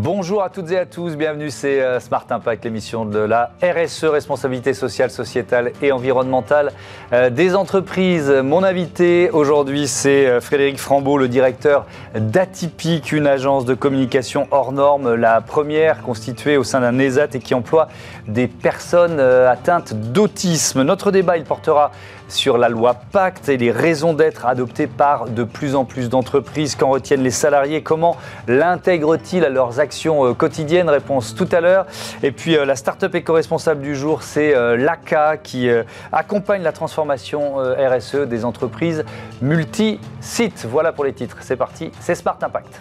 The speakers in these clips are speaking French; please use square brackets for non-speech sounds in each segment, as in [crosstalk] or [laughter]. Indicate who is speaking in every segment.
Speaker 1: Bonjour à toutes et à tous, bienvenue, c'est euh, Smart Impact, l'émission de la RSE, responsabilité sociale, sociétale et environnementale euh, des entreprises. Mon invité aujourd'hui, c'est euh, Frédéric Frambeau, le directeur d'Atypique, une agence de communication hors norme, la première constituée au sein d'un ESAT et qui emploie des personnes atteintes d'autisme. Notre débat, il portera sur la loi Pacte et les raisons d'être adoptées par de plus en plus d'entreprises. Qu'en retiennent les salariés? Comment l'intègrent-ils à leurs actions euh, quotidiennes? Réponse tout à l'heure. Et puis euh, la start-up éco-responsable du jour, c'est euh, l'ACA qui accompagne la transformation RSE des entreprises multi-sites. Voilà pour les titres. C'est parti, c'est Smart Impact.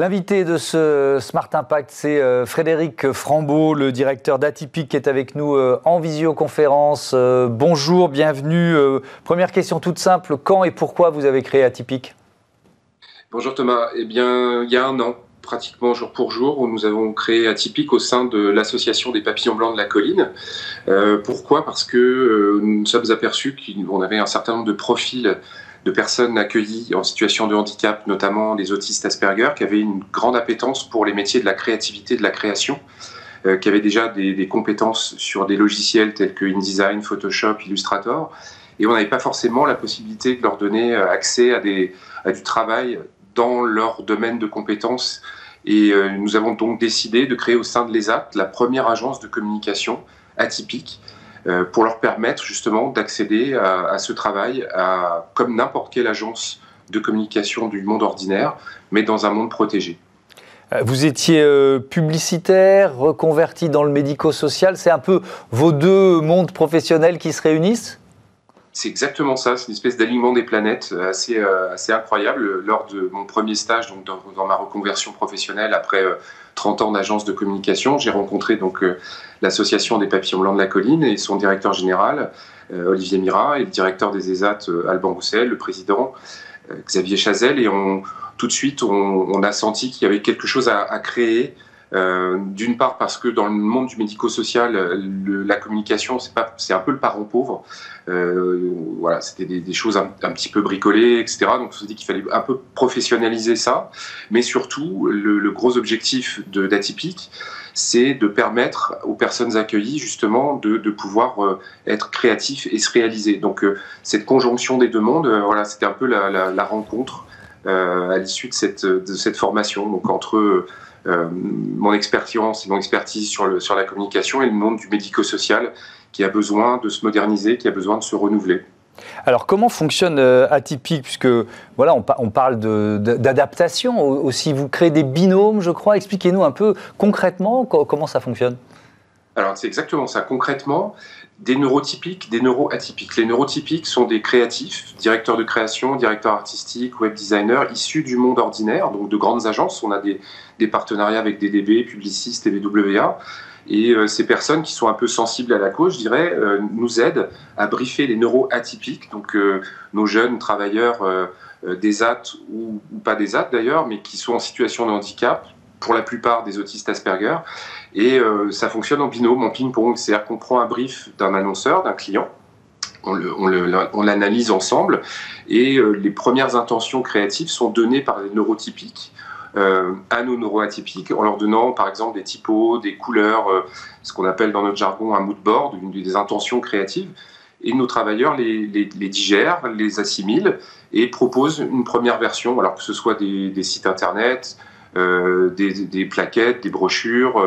Speaker 1: L'invité de ce Smart Impact, c'est euh, Frédéric Frambeau, le directeur d'Atypique, qui est avec nous euh, en visioconférence. Euh, bonjour, bienvenue. Première question toute simple, quand et pourquoi vous avez créé Atypique?
Speaker 2: Bonjour Thomas. Eh bien, il y a un an, pratiquement jour pour jour, où nous avons créé Atypique au sein de l'association des papillons blancs de la colline. pourquoi? Parce que nous nous sommes aperçus qu'on avait un certain nombre de profils de personnes accueillies en situation de handicap, notamment les autistes Asperger, qui avaient une grande appétence pour les métiers de la créativité, de la création, euh, qui avaient déjà des, compétences sur des logiciels tels que InDesign, Photoshop, Illustrator, et on n'avait pas forcément la possibilité de leur donner euh, accès à, des, du travail dans leur domaine de compétences. Et euh, nous avons donc décidé de créer au sein de l'ESAT la première agence de communication atypique pour leur permettre justement d'accéder à, ce travail comme n'importe quelle agence de communication du monde ordinaire, mais dans un monde protégé.
Speaker 1: Euh, vous étiez euh, publicitaire, reconverti dans le médico-social. C'est un peu vos deux mondes professionnels qui se réunissent?
Speaker 2: C'est exactement ça, c'est une espèce d'alignement des planètes assez, assez incroyable. Lors de mon premier stage, donc dans, ma reconversion professionnelle, après 30 ans d'agence de communication, j'ai rencontré donc l'association des papillons blancs de la colline et son directeur général, euh, Olivier Mira, et le directeur des ESAT, euh, Alban Roussel, le président, euh, Xavier Chazelle. Et on, tout de suite, on, a senti qu'il y avait quelque chose à, créer. D'une part parce que dans le monde du médico-social, la communication, c'est un peu le parent pauvre. voilà, c'était des, choses un, petit peu bricolées, etc. Donc on se dit qu'il fallait un peu professionnaliser ça. Mais surtout, le, gros objectif d'Atypique, c'est de permettre aux personnes accueillies justement de, pouvoir euh, être créatifs et se réaliser. Donc euh, cette conjonction des deux mondes, euh, voilà, c'était un peu la, rencontre à l'issue de cette, de cette formation. Donc entre mon expérience et mon expertise sur, le, sur la communication et le monde du médico-social qui a besoin de se moderniser, qui a besoin de se renouveler.
Speaker 1: Alors comment fonctionne euh, Atypique? Puisque voilà, on, parle d'adaptation aussi. Vous créez des binômes, je crois. Expliquez-nous un peu concrètement comment ça fonctionne.
Speaker 2: Alors c'est exactement ça. Concrètement, des neurotypiques, des neuroatypiques. Les neurotypiques sont des créatifs, directeurs de création, directeurs artistiques, web designers, issus du monde ordinaire, donc de grandes agences. On a des, partenariats avec DDB, Publicis, TVWA. Et euh, ces personnes qui sont un peu sensibles à la cause, je dirais, euh, nous aident à briefer les neuroatypiques, donc euh, nos jeunes travailleurs des AT ou, pas des AT d'ailleurs, mais qui sont en situation de handicap, pour la plupart des autistes Asperger. Et ça fonctionne en binôme, en ping-pong, c'est-à-dire qu'on prend un brief d'un annonceur, d'un client, on l'analyse ensemble, et les premières intentions créatives sont données par les neurotypiques euh, à nos neuroatypiques en leur donnant par exemple des typos, des couleurs, euh, ce qu'on appelle dans notre jargon un mood board, des intentions créatives. Et nos travailleurs les, digèrent, les assimilent et proposent une première version, alors que ce soit des, sites internet, euh, des, plaquettes, des brochures,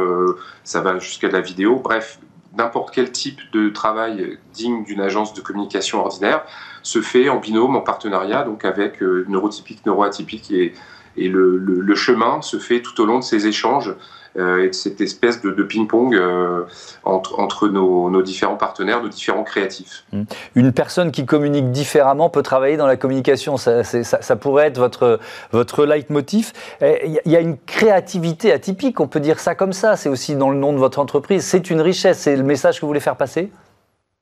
Speaker 2: ça va jusqu'à de la vidéo, bref, n'importe quel type de travail digne d'une agence de communication ordinaire se fait en binôme, en partenariat, donc avec neurotypique, neuroatypique et et le, chemin se fait tout au long de ces échanges euh, et de cette espèce de, ping-pong euh, entre, nos, différents partenaires, nos différents créatifs.
Speaker 1: Mmh. Une personne qui communique différemment peut travailler dans la communication. Ça, ça, pourrait être votre, votre leitmotiv. Il y a une créativité atypique, on peut dire ça comme ça. C'est aussi dans le nom de votre entreprise. C'est une richesse. C'est le message que vous voulez faire passer?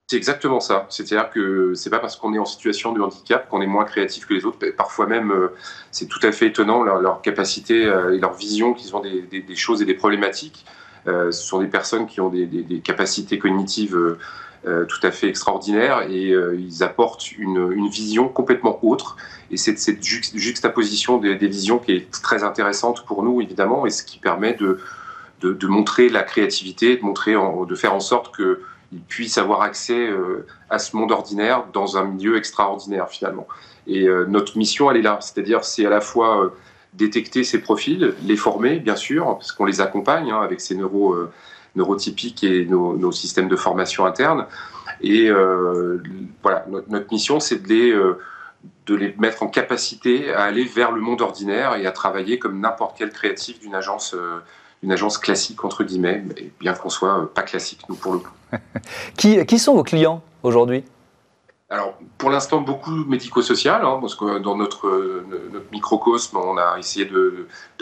Speaker 2: C'est exactement ça. C'est-à-dire que c'est pas parce qu'on est en situation de handicap qu'on est moins créatif que les autres. Parfois même, euh, c'est tout à fait étonnant leur, capacité euh, et leur vision qu'ils ont des, choses et des problématiques. Euh, ce sont des personnes qui ont des, capacités cognitives tout à fait extraordinaires et ils apportent une, vision complètement autre. Et c'est cette juxtaposition des, visions qui est très intéressante pour nous, évidemment, et ce qui permet de, montrer la créativité, de, montrer de faire en sorte qu'ils puissent avoir accès à ce monde ordinaire dans un milieu extraordinaire, finalement. Et notre mission, elle est là. C'est-à-dire, c'est à la fois détecter ces profils, les former, bien sûr, parce qu'on les accompagne hein, avec ces neuro, euh, neurotypiques et nos, systèmes de formation interne. Et euh, voilà, notre, mission, c'est de les, euh, de les mettre en capacité à aller vers le monde ordinaire et à travailler comme n'importe quel créatif d'une agence, une agence classique, entre guillemets, bien qu'on soit pas classique, nous, pour le coup. [laughs]
Speaker 1: qui, qui sont vos clients aujourd'hui?
Speaker 2: Alors, pour l'instant, beaucoup médico-social, hein, parce que dans notre, notre, microcosme, on a essayé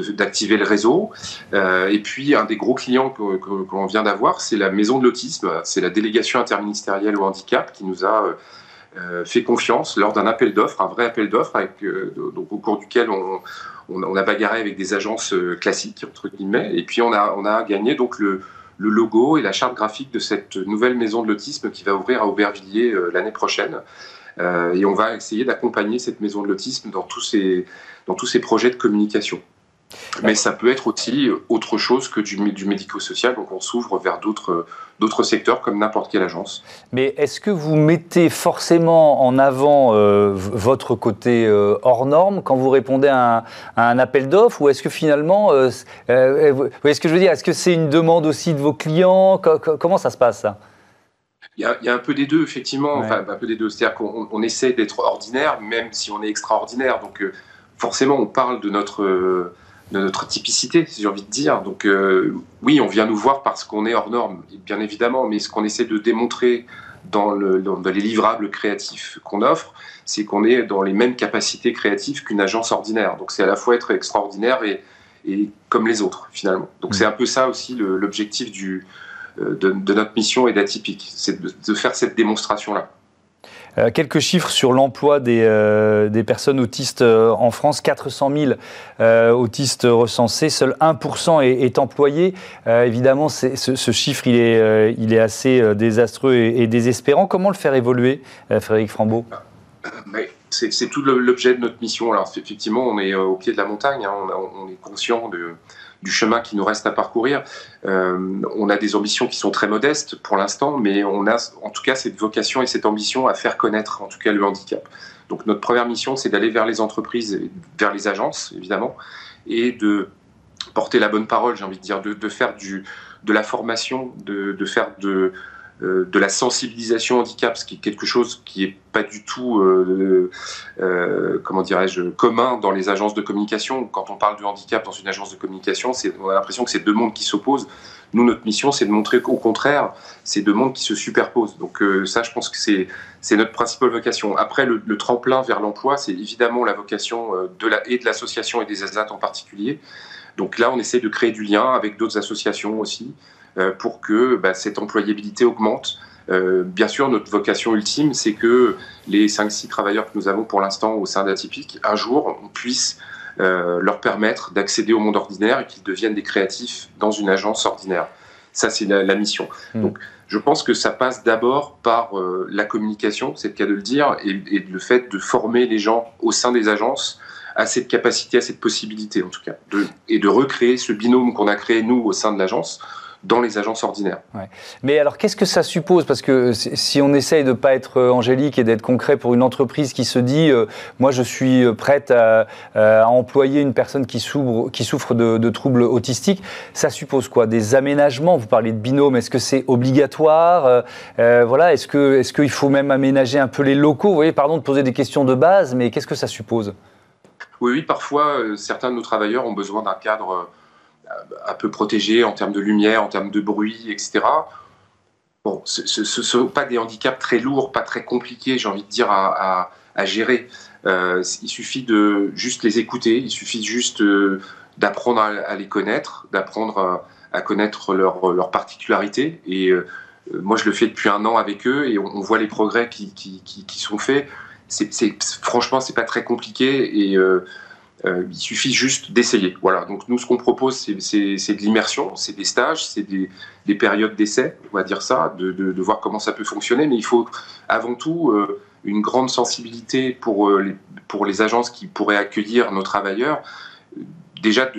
Speaker 2: d'activer de, le réseau. Euh, et puis, un des gros clients qu'on vient d'avoir, c'est la Maison de l'Autisme, c'est la délégation interministérielle au handicap qui nous a euh, fait confiance lors d'un appel d'offres, un vrai appel d'offres, euh, au cours duquel on, a bagarré avec des agences classiques, entre guillemets, et puis on a, gagné donc le logo et la charte graphique de cette nouvelle maison de l'autisme qui va ouvrir à Aubervilliers euh, l'année prochaine. Euh, et on va essayer d'accompagner cette maison de l'autisme dans tous ces, dans tous ces projets de communication. Mais ça peut être aussi autre chose que du, du médico-social, donc on s'ouvre vers d'autres secteurs comme n'importe quelle agence.
Speaker 1: Mais est-ce que vous mettez forcément en avant euh, votre côté euh, hors norme quand vous répondez à un, appel d'offres? Ou est-ce que finalement, euh, vous voyez ce que je veux dire, est-ce que c'est une demande aussi de vos clients? Comment ça se passe ça?
Speaker 2: Il y, a, un peu des deux, effectivement, enfin un peu des deux. C'est-à-dire qu'on essaie d'être ordinaire, même si on est extraordinaire. Donc forcément, on parle de notre de notre typicité, si j'ai envie de dire. Donc euh, oui, on vient nous voir parce qu'on est hors norme, bien évidemment, mais ce qu'on essaie de démontrer dans, le, dans les livrables créatifs qu'on offre, c'est qu'on est dans les mêmes capacités créatives qu'une agence ordinaire. Donc c'est à la fois être extraordinaire et, et comme les autres, finalement. Donc c'est un peu ça aussi l'objectif du, euh, de, de, notre mission et d'Atypique, c'est de, de faire cette démonstration-là.
Speaker 1: Euh, quelques chiffres sur l'emploi des, euh, des, personnes autistes euh, en France. 400 000 autistes recensés, seul 1% est, employé. évidemment, ce, chiffre, il est, il est assez désastreux et, désespérant. Comment le faire évoluer, Frédéric Frambeau?
Speaker 2: C'est tout l'objet de notre mission. Alors effectivement, on est au pied de la montagne, hein. on, est conscient de, du chemin qui nous reste à parcourir. Euh, on a des ambitions qui sont très modestes pour l'instant, mais on a en tout cas cette vocation et cette ambition à faire connaître en tout cas le handicap. Donc notre première mission, c'est d'aller vers les entreprises, vers les agences évidemment, et de porter la bonne parole, j'ai envie de dire, de, faire du, de la formation, de, faire de, de la sensibilisation handicap, ce qui est quelque chose qui est pas du tout, euh, euh, comment dirais-je, commun dans les agences de communication. Quand on parle de handicap dans une agence de communication, on a l'impression que c'est deux mondes qui s'opposent. Nous, notre mission, c'est de montrer qu'au contraire, c'est deux mondes qui se superposent. Donc ça, je pense que c'est notre principale vocation. Après, le, tremplin vers l'emploi, c'est évidemment la vocation de la, et de l'association et des ASAT en particulier. Donc là, on essaie de créer du lien avec d'autres associations aussi. Euh, pour que bah, cette employabilité augmente. Euh, bien sûr, notre vocation ultime, c'est que les 5-6 travailleurs que nous avons pour l'instant au sein d'Atypique, un jour, on puisse euh, leur permettre d'accéder au monde ordinaire et qu'ils deviennent des créatifs dans une agence ordinaire. Ça, c'est la, mission. Mmh. Donc, je pense que ça passe d'abord par la communication, c'est le cas de le dire, et, et, le fait de former les gens au sein des agences à cette capacité, à cette possibilité en tout cas, de, et de recréer ce binôme qu'on a créé nous au sein de l'agence dans les agences ordinaires.
Speaker 1: Mais alors, qu'est-ce que ça suppose? Parce que si on essaye de ne pas être euh, angélique et d'être concret pour une entreprise qui se dit euh, moi, je suis euh, prête à, employer une personne qui souffre, qui souffre de, troubles autistiques, ça suppose quoi? Des aménagements? Vous parlez de binôme, est-ce que c'est obligatoire? Voilà, est-ce qu'il est qu'il faut même aménager un peu les locaux? Vous voyez, pardon de poser des questions de base, mais qu'est-ce que ça suppose?
Speaker 2: Oui, oui, parfois, certains de nos travailleurs ont besoin d'un cadre un peu protégés en termes de lumière, en termes de bruit, etc. Bon, ce ne sont pas des handicaps très lourds, pas très compliqués, j'ai envie de dire, à, gérer. Euh, il suffit de juste les écouter, il suffit juste euh, d'apprendre à, les connaître, d'apprendre à, connaître leurs leur particularités. Et euh, moi, je le fais depuis un an avec eux et on, voit les progrès qui, qui, qui, sont faits. C'est, franchement, c'est pas très compliqué Euh, il suffit juste d'essayer. Voilà. Donc nous, ce qu'on propose, c'est de l'immersion, c'est des stages, c'est des, périodes d'essai, on va dire ça, de, voir comment ça peut fonctionner. Mais il faut avant tout euh, une grande sensibilité pour, euh, les, pour les agences qui pourraient accueillir nos travailleurs. Déjà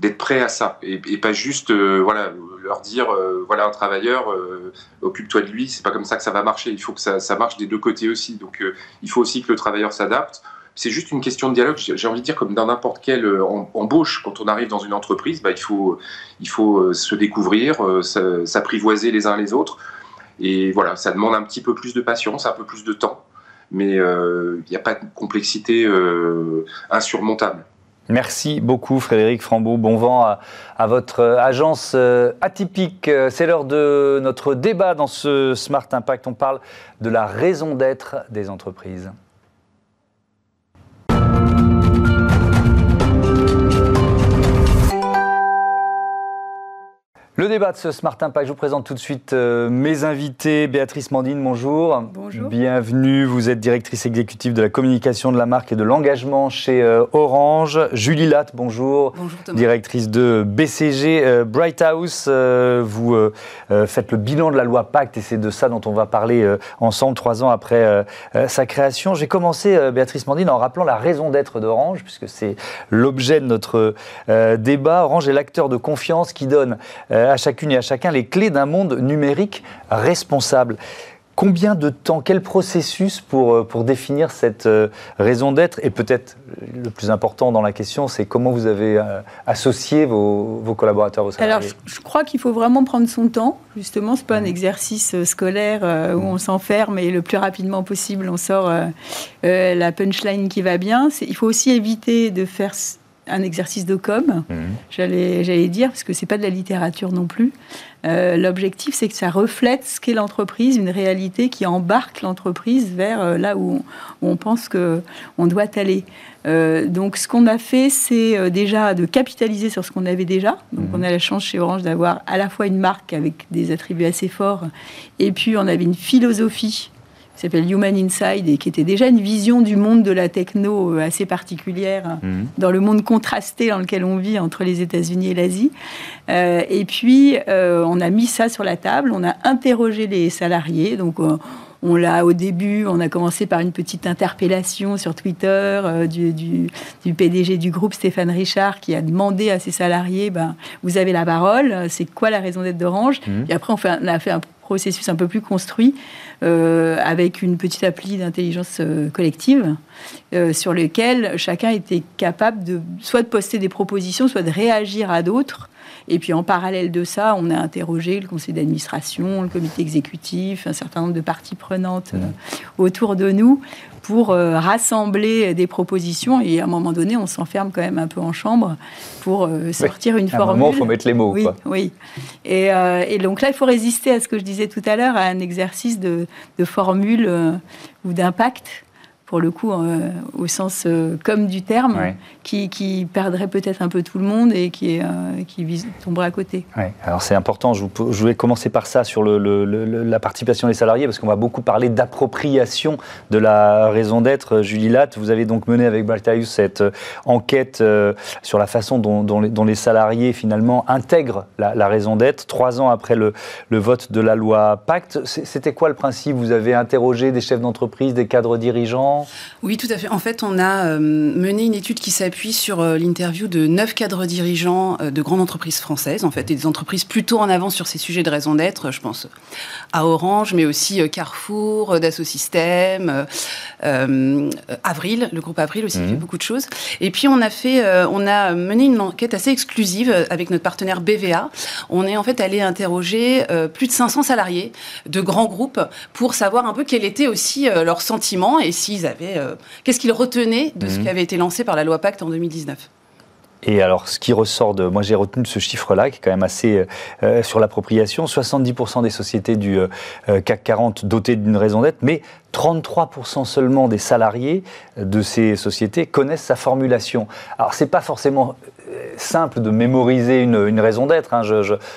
Speaker 2: d'être prêt à ça et, pas juste voilà leur dire voilà un travailleur occupe-toi de lui c'est pas comme ça que ça va marcher il faut que ça, ça marche des deux côtés aussi donc il faut aussi que le travailleur s'adapte c'est juste une question de dialogue. J'ai envie de dire, comme dans n'importe quelle euh, embauche, quand on arrive dans une entreprise, bah, il, faut, il faut euh, se découvrir, euh, s'apprivoiser les uns les autres. Et voilà, ça demande un petit peu plus de patience, un peu plus de temps, mais il n'y a pas de complexité insurmontable.
Speaker 1: Merci beaucoup Frédéric Frambeau. Bon vent à, à votre agence atypique. C'est l'heure de notre débat dans ce Smart Impact. On parle de la raison d'être des entreprises. Le débat de ce Smart Impact, je vous présente tout de suite euh, mes invités. Béatrice Mandine, bonjour.
Speaker 3: Bonjour.
Speaker 1: Bienvenue, vous êtes directrice exécutive de la communication de la marque et de l'engagement chez euh, Orange. Julie Latte, bonjour.
Speaker 3: Bonjour Thomas.
Speaker 1: Directrice de BCG euh, Bright House. vous faites le bilan de la loi Pacte et c'est de ça dont on va parler ensemble trois ans après sa création. J'ai commencé, Béatrice Mandine, en rappelant la raison d'être d'Orange, puisque c'est l'objet de notre débat. Orange est l'acteur de confiance qui donne à chacune et à chacun les clés d'un monde numérique responsable. Combien de temps, quel processus pour, euh, pour définir cette euh, raison d'être Et peut-être le plus important dans la question, c'est comment vous avez euh, associé vos, vos, collaborateurs, vos salariés?
Speaker 3: Alors, je, crois qu'il faut vraiment prendre son temps. Justement, ce n'est pas un mmh. exercice scolaire où mmh. on s'enferme et le plus rapidement possible, on sort la punchline qui va bien. Il faut aussi éviter de faire un exercice de com, mhm. j'allais dire, parce que c'est pas de la littérature non plus. Euh, l'objectif, c'est que ça reflète ce qu'est l'entreprise, une réalité qui embarque l'entreprise vers euh, là où on, pense que on doit aller. Euh, donc, ce qu'on a fait, c'est déjà de capitaliser sur ce qu'on avait déjà. Donc, on a la chance chez Orange d'avoir à la fois une marque avec des attributs assez forts, et puis on avait une philosophie s'appelle Human Inside et qui était déjà une vision du monde de la techno euh, assez particulière mhm. dans le monde contrasté dans lequel on vit entre les États-Unis et l'Asie. Euh, et puis, euh, on a mis ça sur la table, on a interrogé les salariés. Donc, on l'a au début, on a commencé par une petite interpellation sur Twitter du, du, PDG du groupe Stéphane Richard qui a demandé à ses salariés ben, Vous avez la parole, c'est quoi la raison d'être d'Orange? Mhm. Et après, on, fait, on, a fait un processus un peu plus construit euh, avec une petite appli d'intelligence euh, collective euh, sur lequel chacun était capable de soit de poster des propositions, soit de réagir à d'autres. Et puis en parallèle de ça, on a interrogé le conseil d'administration, le comité exécutif, un certain nombre de parties prenantes mmh. autour de nous pour euh, rassembler des propositions. Et à un moment donné, on s'enferme quand même un peu en chambre pour euh, sortir une formule. À un
Speaker 1: moment, il faut mettre les mots.
Speaker 3: Oui, oui. Euh, et, donc là, il faut résister à ce que je disais tout à l'heure, à un exercice de, de formule ou d'impact pour le coup, euh, au sens euh, comme du terme, qui, perdrait peut-être un peu tout le monde et qui, euh, qui tomberait à côté.
Speaker 1: Alors c'est important, je, voulais commencer par ça sur le, la participation des salariés, parce qu'on va beaucoup parler d'appropriation de la raison d'être. Julie Latte, vous avez donc mené avec Baltaïus cette enquête sur la façon dont, les, salariés finalement intègrent la, la raison d'être, trois ans après le, vote de la loi Pacte. C'était quoi le principe? Vous avez interrogé des chefs d'entreprise, des cadres dirigeants?
Speaker 4: Oui, tout à fait. En fait, on a euh, mené une étude qui s'appuie sur euh, l'interview de neuf cadres dirigeants euh, de grandes entreprises françaises, en fait, et des entreprises plutôt en avance sur ces sujets de raison d'être. Je pense à Orange, mais aussi Carrefour, Dassault Systèmes, Avril, le groupe Avril aussi mmh. fait beaucoup de choses. Et puis, on a fait, on a mené une enquête assez exclusive avec notre partenaire BVA. On est en fait allé interroger plus de 500 salariés de grands groupes pour savoir un peu quel était aussi leur sentiment et s'ils euh, qu'est-ce qu'ils retenaient de ce mhm. qui avait été lancé par la loi Pacte en 2019
Speaker 1: et alors, ce qui ressort de. Moi, j'ai retenu de ce chiffre-là, qui est quand même assez. Euh, euh, sur l'appropriation 70% des sociétés du CAC 40 dotées d'une raison d'être, mais 33% seulement des salariés de ces sociétés connaissent sa formulation. Alors, c'est pas forcément simple de mémoriser une, raison d'être, hein,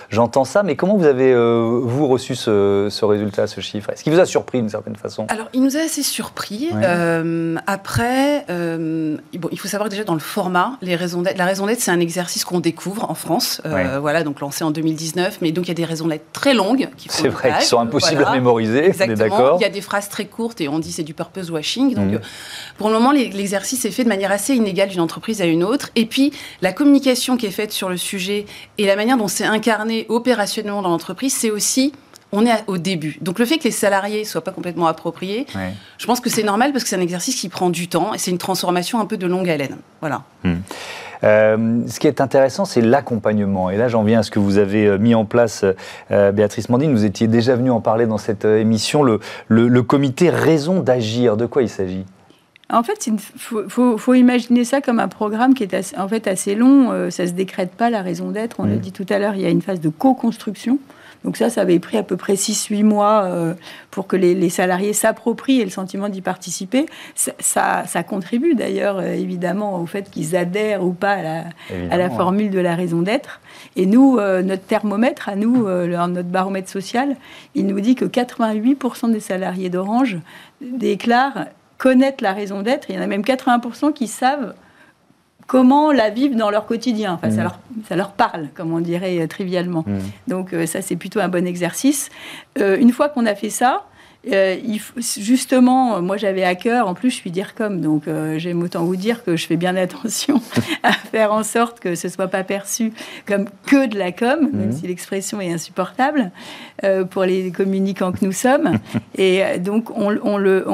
Speaker 1: j'entends ça, mais comment vous avez, euh, vous, reçu ce, résultat, ce chiffre? Est-ce qu'il vous a surpris d'une certaine façon?
Speaker 4: Alors, il nous a assez surpris. Euh, après, bon, il faut savoir que déjà dans le format, les raisons la raison d'être, c'est un exercice qu'on découvre en France, voilà, donc lancé en 2019, mais donc il y a des raisons d'être très longues.
Speaker 1: C'est vrai, qui sont impossibles à mémoriser,
Speaker 4: Exactement. Il y a des phrases très courtes et on dit c'est du purpose washing. Donc, mmh. pour le moment, l'exercice est fait de manière assez inégale d'une entreprise à une autre. Et puis, la communication qui est faite sur le sujet et la manière dont c'est incarné opérationnellement dans l'entreprise, c'est aussi on est au début. Donc le fait que les salariés soient pas complètement appropriés, je pense que c'est normal parce que c'est un exercice qui prend du temps et c'est une transformation un peu de longue haleine. Voilà.
Speaker 1: Mmh. Euh, ce qui est intéressant, c'est l'accompagnement. Et là, j'en viens à ce que vous avez euh, mis en place, euh, Béatrice Mandine. Vous étiez déjà venu en parler dans cette émission, le, le comité Raison d'agir. De quoi il s'agit?
Speaker 3: En fait, il faut, imaginer ça comme un programme qui est assez, en fait assez long. Euh, ça ne se décrète pas la raison d'être. On l'a dit tout à l'heure, il y a une phase de co-construction. Donc ça, ça avait pris à peu près 6-8 mois euh, pour que les, salariés s'approprient le sentiment d'y participer. Ça, ça, contribue d'ailleurs euh, évidemment au fait qu'ils adhèrent ou pas à la, formule de la raison d'être. Et nous, notre thermomètre, à nous, notre baromètre social, il nous dit que 88% des salariés d'Orange déclarent connaître la raison d'être. Il y en a même 80% qui savent comment la vivent dans leur quotidien. Enfin, ça, mmh. leur, ça, leur, parle, comme on dirait euh, trivialement. Mmh. Donc euh, ça, c'est plutôt un bon exercice. Euh, une fois qu'on a fait ça, euh, justement, moi j'avais à cœur, en plus je suis dire comme, donc euh, j'aime autant vous dire que je fais bien [laughs] attention à faire en sorte que ce soit pas perçu comme que de la com, même mhm. si l'expression est insupportable euh, pour les communicants que nous sommes. [laughs] Et donc on,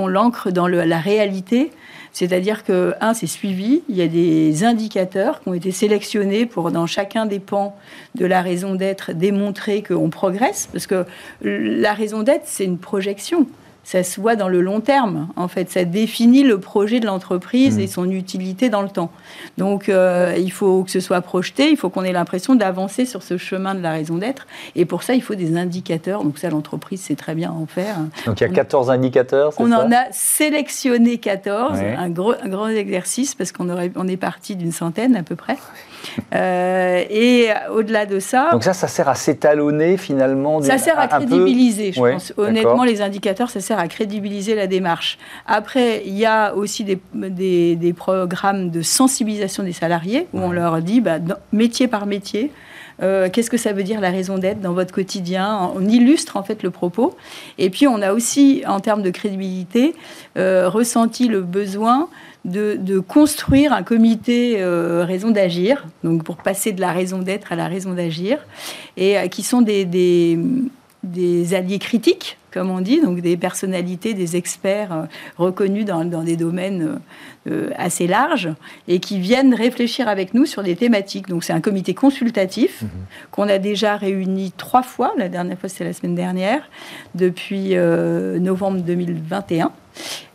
Speaker 3: l'ancre dans la réalité c'est-à-dire que, un, c'est suivi, il y a des indicateurs qui ont été sélectionnés pour, dans chacun des pans de la raison d'être, démontrer qu'on progresse, parce que la raison d'être, c'est une projection ça se voit dans le long terme. En fait, ça définit le projet de l'entreprise et mmh. son utilité dans le temps. Donc, euh, il faut que ce soit projeté, il faut qu'on ait l'impression d'avancer sur ce chemin de la raison d'être. Et pour ça, il faut des indicateurs. Donc, ça, l'entreprise sait très bien en faire.
Speaker 1: Donc, il y a 14 indicateurs,
Speaker 3: On en a sélectionné 14, un, gros, un grand exercice, parce qu'on on est parti d'une centaine à peu près. Euh, et au-delà de ça.
Speaker 1: Donc ça, ça sert à s'étalonner finalement.
Speaker 3: Ça sert à crédibiliser, je pense. Honnêtement, les indicateurs, ça sert à crédibiliser la démarche. Après, il y a aussi des, des, programmes de sensibilisation des salariés où on leur dit, bah, métier par métier, euh, qu'est-ce que ça veut dire la raison d'être dans votre quotidien? On illustre en fait le propos. Et puis on a aussi, en termes de crédibilité, euh, ressenti le besoin de, construire un comité euh, raison d'agir, donc pour passer de la raison d'être à la raison d'agir, et euh, qui sont des, des, alliés critiques, comme on dit, donc des personnalités, des experts euh, reconnus dans, des domaines assez larges, et qui viennent réfléchir avec nous sur des thématiques. Donc c'est un comité consultatif mmh qu'on a déjà réuni trois fois, la dernière fois c'était la semaine dernière, depuis novembre 2021.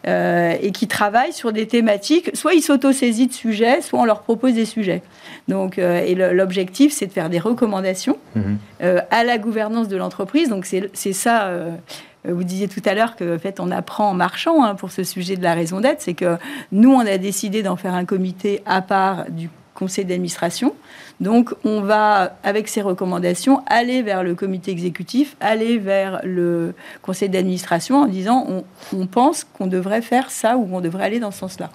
Speaker 3: Euh, et qui travaillent sur des thématiques. Soit ils s'auto-saisissent de sujets, soit on leur propose des sujets. Donc, euh, et l'objectif, c'est de faire des recommandations mhm. euh, à la gouvernance de l'entreprise. Donc, c'est ça. vous disiez tout à l'heure que fait, on apprend en marchant hein, pour ce sujet de la raison d'être. C'est que nous, on a décidé d'en faire un comité à part du conseil d'administration. Donc, on va, avec ces recommandations, aller vers le comité exécutif, aller vers le conseil d'administration en disant on, on pense qu'on devrait faire ça ou on devrait aller dans ce sens-là.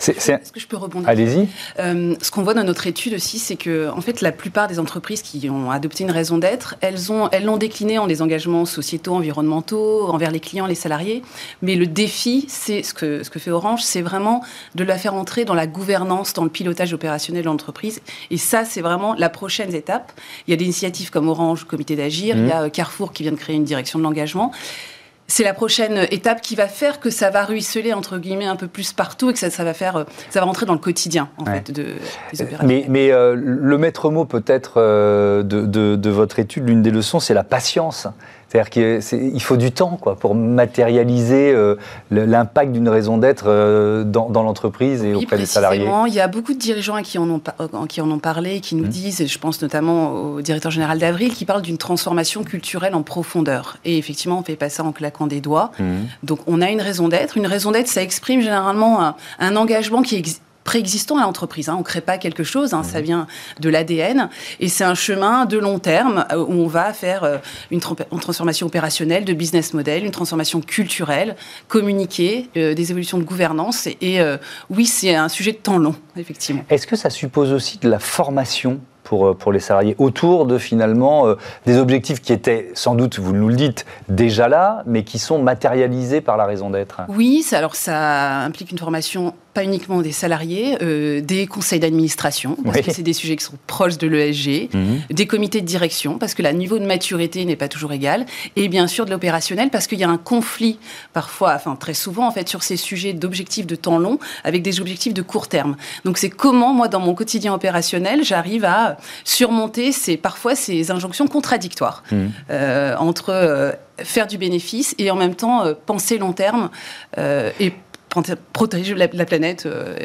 Speaker 4: Est-ce que je peux rebondir?
Speaker 1: Allez-y.
Speaker 4: Euh, ce qu'on voit dans notre étude aussi, c'est que, en fait, la plupart des entreprises qui ont adopté une raison d'être, elles ont, elles l'ont décliné en des engagements sociétaux, environnementaux, envers les clients, les salariés. Mais le défi, c'est ce que, ce que fait Orange, c'est vraiment de la faire entrer dans la gouvernance, dans le pilotage opérationnel de l'entreprise. Et ça, c'est vraiment la prochaine étape. Il y a des initiatives comme Orange, Comité d'agir, il y a mmh. Carrefour qui vient de créer une direction de l'engagement c'est la prochaine étape qui va faire que ça va ruisseler entre guillemets un peu plus partout et que ça, va faire, ça va rentrer dans le quotidien en fait de, des opérations.
Speaker 1: Mais, mais euh, le maître mot peut-être euh, de, de, votre étude, l'une des leçons, c'est la patience. C'est-à-dire qu'il faut du temps quoi, pour matérialiser euh, l'impact d'une raison d'être euh, dans, l'entreprise et auprès des salariés.
Speaker 4: Il y a beaucoup de dirigeants qui en ont, qui en ont parlé, qui nous mmh. disent, et je pense notamment au directeur général d'Avril, qui parle d'une transformation culturelle en profondeur. Et effectivement, on ne fait pas ça en claquant des doigts. Mmh. Donc on a une raison d'être. Une raison d'être, ça exprime généralement un, engagement qui, préexistant à l'entreprise. Hein. On ne crée pas quelque chose, hein, ça vient de l'ADN. Et c'est un chemin de long terme où on va faire une, transformation opérationnelle, de business model, une transformation culturelle, communiquer, des évolutions de gouvernance. Et, oui, c'est un sujet de temps long, effectivement.
Speaker 1: Est-ce que ça suppose aussi de la formation pour, euh, pour les salariés autour de finalement euh, des objectifs qui étaient sans doute, vous nous le dites, déjà là, mais qui sont matérialisés par la raison d'être?
Speaker 4: Oui, alors ça implique une formation pas uniquement des salariés, euh, des conseils d'administration, parce que c'est des sujets qui sont proches de l'ESG, mhm. des comités de direction, parce que le niveau de maturité n'est pas toujours égal, et bien sûr de l'opérationnel, parce qu'il y a un conflit parfois, enfin très souvent en fait, sur ces sujets d'objectifs de temps long avec des objectifs de court terme. Donc c'est comment moi dans mon quotidien opérationnel j'arrive à surmonter ces, parfois ces injonctions contradictoires mhm. euh, entre euh, faire du bénéfice et en même temps penser long terme et protéger la, planète. Euh,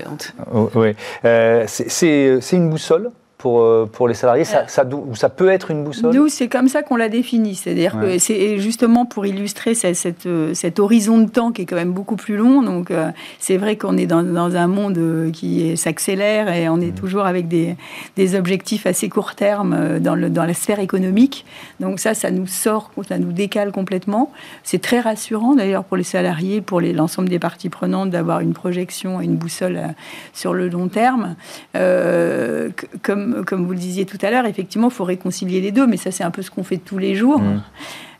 Speaker 1: oh, oui, euh, c'est une boussole pour, euh, pour les salariés ça, ça, ça, peut être une boussole?
Speaker 3: Nous, c'est comme ça qu'on l'a défini. C'est-à-dire que c'est justement pour illustrer cette, cet horizon de temps qui est quand même beaucoup plus long. Donc, euh, c'est vrai qu'on est dans, dans, un monde euh, qui s'accélère et on est mmh. toujours avec des, des, objectifs assez court terme dans, le, dans la sphère économique. Donc, ça, ça nous sort, ça nous décale complètement. C'est très rassurant d'ailleurs pour les salariés, pour l'ensemble des parties prenantes, d'avoir une projection, une boussole sur le long terme. comme comme, vous le disiez tout à l'heure, effectivement, il faut réconcilier les deux, mais ça, c'est un peu ce qu'on fait tous les jours. Mm.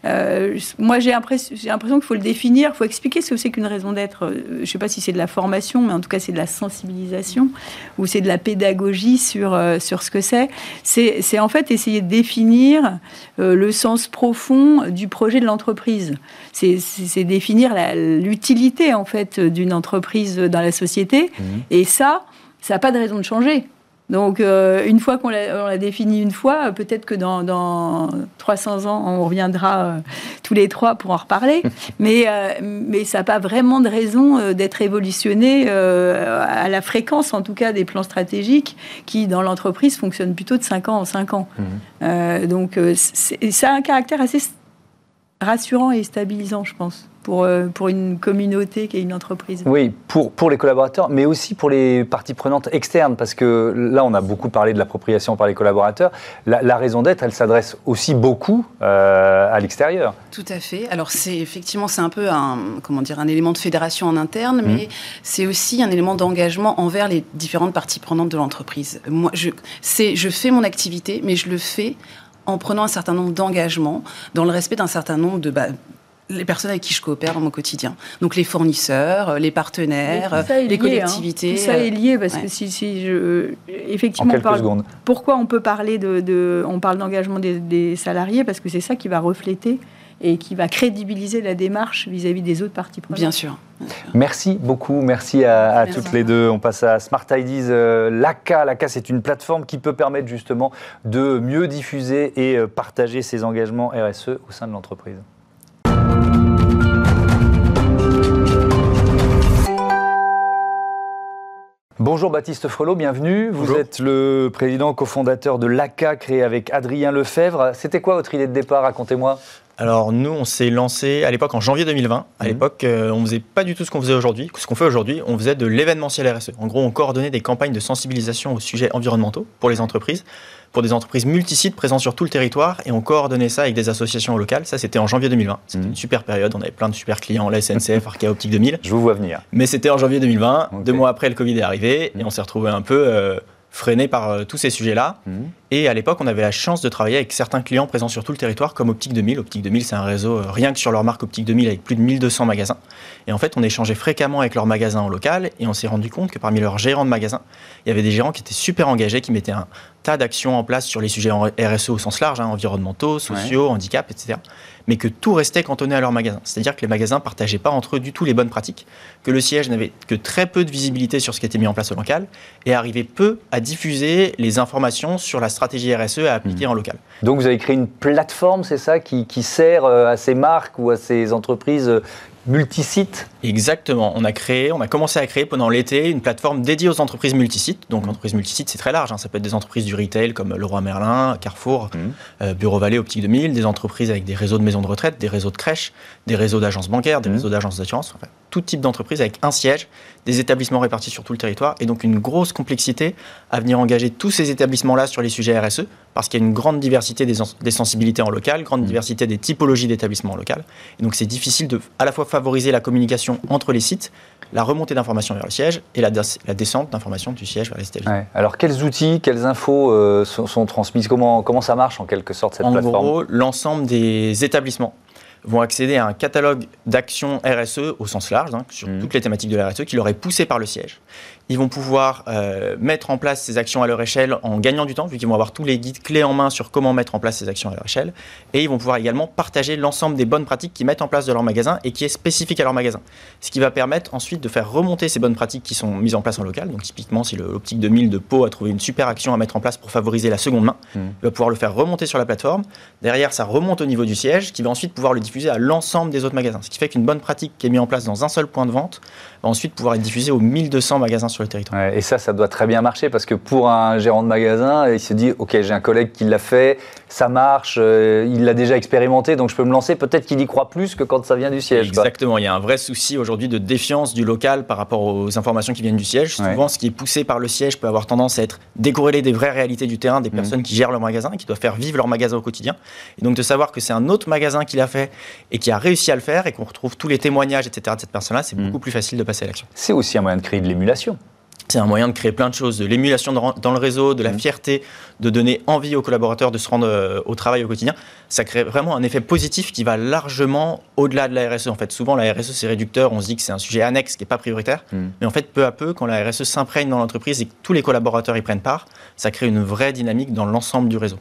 Speaker 3: Euh, moi, j'ai l'impression qu'il faut le définir, il faut expliquer ce que c'est qu'une raison d'être. Euh, je ne sais pas si c'est de la formation, mais en tout cas, c'est de la sensibilisation ou c'est de la pédagogie sur, euh, sur ce que c'est. C'est en fait essayer de définir le sens profond du projet de l'entreprise. C'est définir l'utilité, en fait, d'une entreprise dans la société. Mm. Et ça, ça n'a pas de raison de changer. Donc, euh, une fois qu'on l'a défini une fois, peut-être que dans, 300 ans, on reviendra euh, tous les trois pour en reparler. [laughs] mais, euh, mais ça n'a pas vraiment de raison d'être évolutionné à la fréquence, en tout cas, des plans stratégiques qui, dans l'entreprise, fonctionnent plutôt de 5 ans en 5 ans. Mmh. donc, ça a un caractère assez rassurant et stabilisant, je pense pour, euh, pour une communauté qui est une entreprise.
Speaker 1: Oui, pour, pour les collaborateurs, mais aussi pour les parties prenantes externes, parce que là, on a beaucoup parlé de l'appropriation par les collaborateurs. La, raison d'être, elle s'adresse aussi beaucoup euh, à l'extérieur.
Speaker 4: Tout à fait. Alors, c'est effectivement, c'est un peu un, comment dire, un élément de fédération en interne, mais mmh. c'est aussi un élément d'engagement envers les différentes parties prenantes de l'entreprise. Moi, je, je fais mon activité, mais je le fais en prenant un certain nombre d'engagements, dans le respect d'un certain nombre de, bah, les personnes avec qui je coopère dans mon quotidien. Donc les fournisseurs, les partenaires, les hein. collectivités.
Speaker 3: Tout ça est lié parce que si, si je, effectivement, pourquoi on peut parler de, on parle d'engagement des, salariés? Parce que c'est ça qui va refléter et qui va crédibiliser la démarche vis-à-vis des autres parties prenantes.
Speaker 4: Bien sûr.
Speaker 1: Merci beaucoup, merci à, toutes les deux. On passe à Smart IDs. Euh, L'ACA, l'ACA c'est une plateforme qui peut permettre justement de mieux diffuser et euh, partager ses engagements RSE au sein de l'entreprise. Bonjour Baptiste Frelot, bienvenue. Vous êtes le président cofondateur de l'ACA créé avec Adrien Lefebvre. C'était quoi votre idée de départ? Racontez-moi.
Speaker 5: Alors nous, on s'est lancé à l'époque en janvier 2020. À mhm. l'époque, euh, on faisait pas du tout ce qu'on faisait aujourd'hui. Ce qu'on fait aujourd'hui, on faisait de l'événementiel RSE. En gros, on coordonnait des campagnes de sensibilisation aux sujets environnementaux pour les entreprises pour des entreprises multisites présentes sur tout le territoire et on coordonnait ça avec des associations locales. Ça, c'était en janvier 2020. C'était une super période. On avait plein de super clients, la SNCF, [laughs] Arkea Optique 2000.
Speaker 1: Je vous vois venir.
Speaker 5: Mais c'était en janvier 2020. Deux mois après, le Covid est arrivé et on s'est retrouvé un peu euh, freiné par euh, tous ces sujets-là. Mhm. Et à l'époque, on avait la chance de travailler avec certains clients présents sur tout le territoire, comme Optique 2000. Optique 2000, c'est un réseau, euh, rien que sur leur marque Optique 2000, avec plus de 1200 magasins. Et en fait, on échangeait fréquemment avec leurs magasins en local, et on s'est rendu compte que parmi leurs gérants de magasins, il y avait des gérants qui étaient super engagés, qui mettaient un tas d'actions en place sur les sujets RSE au sens large, hein, environnementaux, sociaux, handicap, etc mais que tout restait cantonné à leur magasin. C'est-à-dire que les magasins partageaient pas entre eux du tout les bonnes pratiques, que le siège n'avait que très peu de visibilité sur ce qui était mis en place au local et arrivait peu à diffuser les informations sur la stratégie RSE à appliquer mmh. en local.
Speaker 1: Donc vous avez créé une plateforme, c'est ça, qui, sert euh, à ces marques ou à ces entreprises euh, multisites?
Speaker 5: Exactement. On a créé, on a commencé à créer pendant l'été une plateforme dédiée aux entreprises multisites. Donc, entreprises multisites, c'est très large. Hein. Ça peut être des entreprises du retail comme Leroy Merlin, Carrefour, mmh. euh, Bureau Vallée, Optique 2000, des entreprises avec des réseaux de maisons de retraite, des réseaux de crèches, des réseaux d'agences bancaires, des mmh. réseaux d'agences d'assurance. Enfin, tout type d'entreprise avec un siège, des établissements répartis sur tout le territoire et donc une grosse complexité à venir engager tous ces établissements-là sur les sujets RSE parce qu'il y a une grande diversité des, sensibilités en local, grande mmh. diversité des typologies d'établissements en local. Et donc c'est difficile de à la fois favoriser la communication entre les sites, la remontée d'informations vers le siège et la, descente d'informations du siège vers les établissements.
Speaker 1: Alors quels outils, quelles infos euh, sont, transmises? Comment, comment ça marche en quelque sorte cette plateforme?
Speaker 5: En gros, l'ensemble des établissements vont accéder à un catalogue d'actions RSE au sens large, hein, sur mmh. toutes les thématiques de la RSE, qui leur est poussé par le siège. Ils vont pouvoir euh, mettre en place ces actions à leur échelle en gagnant du temps, vu qu'ils vont avoir tous les guides clés en main sur comment mettre en place ces actions à leur échelle. Et ils vont pouvoir également partager l'ensemble des bonnes pratiques qu'ils mettent en place de leur magasin et qui est spécifique à leur magasin. Ce qui va permettre ensuite de faire remonter ces bonnes pratiques qui sont mises en place en local. Donc typiquement, si l'optique 2000 de Pau a trouvé une super action à mettre en place pour favoriser la seconde main, mmh. il va pouvoir le faire remonter sur la plateforme. Derrière, ça remonte au niveau du siège, qui va ensuite pouvoir le diffuser à l'ensemble des autres magasins. Ce qui fait qu'une bonne pratique qui est mise en place dans un seul point de vente va ensuite pouvoir être diffusée aux 1200 magasins sur le territoire.
Speaker 1: et ça, ça doit très bien marcher parce que pour un gérant de magasin, il se dit Ok, j'ai un collègue qui l'a fait, ça marche, euh, il l'a déjà expérimenté, donc je peux me lancer. Peut-être qu'il y croit plus que quand ça vient du siège.
Speaker 5: Exactement, il y a un vrai souci aujourd'hui de défiance du local par rapport aux informations qui viennent du siège. Souvent, ce qui est poussé par le siège peut avoir tendance à être décorrélé des vraies réalités du terrain, des mmh. personnes qui gèrent leur magasin, qui doivent faire vivre leur magasin au quotidien. Et donc de savoir que c'est un autre magasin qui l'a fait et qui a réussi à le faire et qu'on retrouve tous les témoignages, etc., de cette personne-là, c'est mmh. beaucoup plus facile de passer à l'action.
Speaker 1: C'est aussi un moyen de créer de l'émulation.
Speaker 5: C'est un moyen de créer plein de choses, de l'émulation dans le réseau, de la mmh. fierté, de donner envie aux collaborateurs de se rendre euh, au travail au quotidien. Ça crée vraiment un effet positif qui va largement au-delà de la RSE. En fait, souvent, la RSE, c'est réducteur. On se dit que c'est un sujet annexe qui n'est pas prioritaire. Mmh. Mais en fait, peu à peu, quand la RSE s'imprègne dans l'entreprise et que tous les collaborateurs y prennent part, ça crée une vraie dynamique dans l'ensemble du réseau.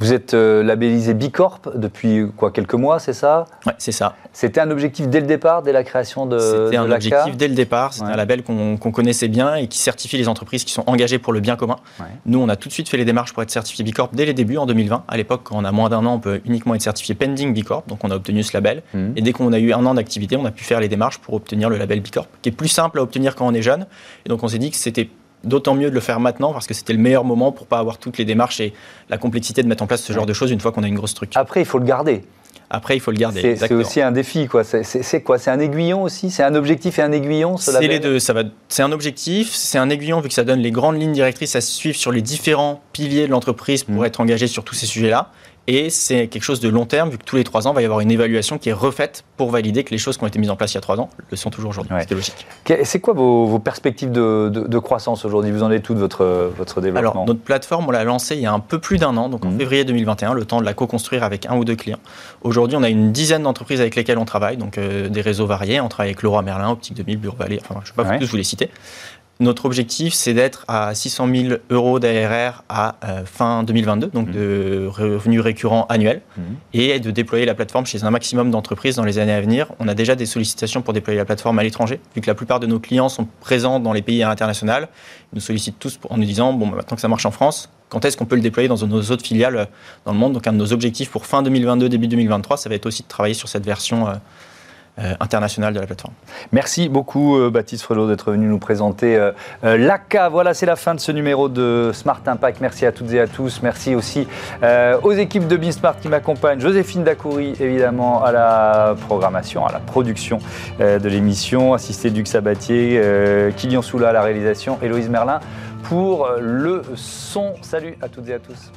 Speaker 1: Vous êtes euh, labellisé Bicorp depuis quoi, quelques mois, c'est ça?
Speaker 5: Oui, c'est ça.
Speaker 1: C'était un objectif dès le départ, dès la création de
Speaker 5: C'était un objectif dès le départ. C'est un label qu'on connaissait bien et qui certifie les entreprises qui sont engagées pour le bien commun. Nous, on a tout de suite fait les démarches pour être certifié Bicorp dès les débuts, en 2020. À l'époque, quand on a moins d'un an, peut uniquement être certifié pending Bicorp, donc on a obtenu ce label. Mhm. Et dès qu'on a eu un an d'activité, on a pu faire les démarches pour obtenir le label Bicorp, qui est plus simple à obtenir quand on est jeune. Et donc on s'est dit que c'était d'autant mieux de le faire maintenant parce que c'était le meilleur moment pour pas avoir toutes les démarches et la complexité de mettre en place ce genre de choses une fois qu'on a une grosse structure.
Speaker 1: Après, il faut le garder.
Speaker 5: Après, il faut le garder.
Speaker 1: C'est aussi un défi, quoi. C'est quoi? C'est un aiguillon aussi? C'est un objectif et un aiguillon
Speaker 5: C'est les deux. Ça va. C'est un objectif, c'est un aiguillon vu que ça donne les grandes lignes directrices à suivre sur les différents piliers de l'entreprise pour mmh. être engagé sur tous ces sujets-là. Et c'est quelque chose de long terme, vu que tous les trois ans, il va y avoir une évaluation qui est refaite pour valider que les choses qui ont été mises en place il y a trois ans le sont toujours aujourd'hui. C'était logique.
Speaker 1: C'est quoi vos, perspectives de, croissance aujourd'hui? Vous en êtes tout de votre, votre développement?
Speaker 5: Alors, notre plateforme, on l'a lancée il y a un peu plus d'un an, donc en mmh. février 2021, le temps de la co-construire avec un ou deux clients. Aujourd'hui, on a une dizaine d'entreprises avec lesquelles on travaille, donc euh, des réseaux variés. On travaille avec Leroy Merlin, Optique 2000, Bureau Vallée, enfin, je ne vais pas tous vous les citer. Notre objectif, c'est d'être à 600 000 euros d'ARR à euh, fin 2022, donc mmh. de revenus récurrents annuels, mmh. et de déployer la plateforme chez un maximum d'entreprises dans les années à venir. On a déjà des sollicitations pour déployer la plateforme à l'étranger, vu que la plupart de nos clients sont présents dans les pays internationaux. Ils nous sollicitent tous en nous disant, bon, bah, maintenant que ça marche en France, quand est-ce qu'on peut le déployer dans nos autres filiales euh, dans le monde? Donc un de nos objectifs pour fin 2022, début 2023, ça va être aussi de travailler sur cette version euh, euh, international de la plateforme.
Speaker 1: Merci beaucoup euh, Baptiste Frelot d'être venu nous présenter euh, l'ACA. Voilà, c'est la fin de ce numéro de Smart Impact. Merci à toutes et à tous. Merci aussi aux équipes de BeSmart qui m'accompagnent. Joséphine Dacoury, évidemment, à la programmation, à la production de l'émission, assistée Duc Sabatier, Kylian Soula à la réalisation, Héloïse Merlin pour le son. Salut à toutes et à tous.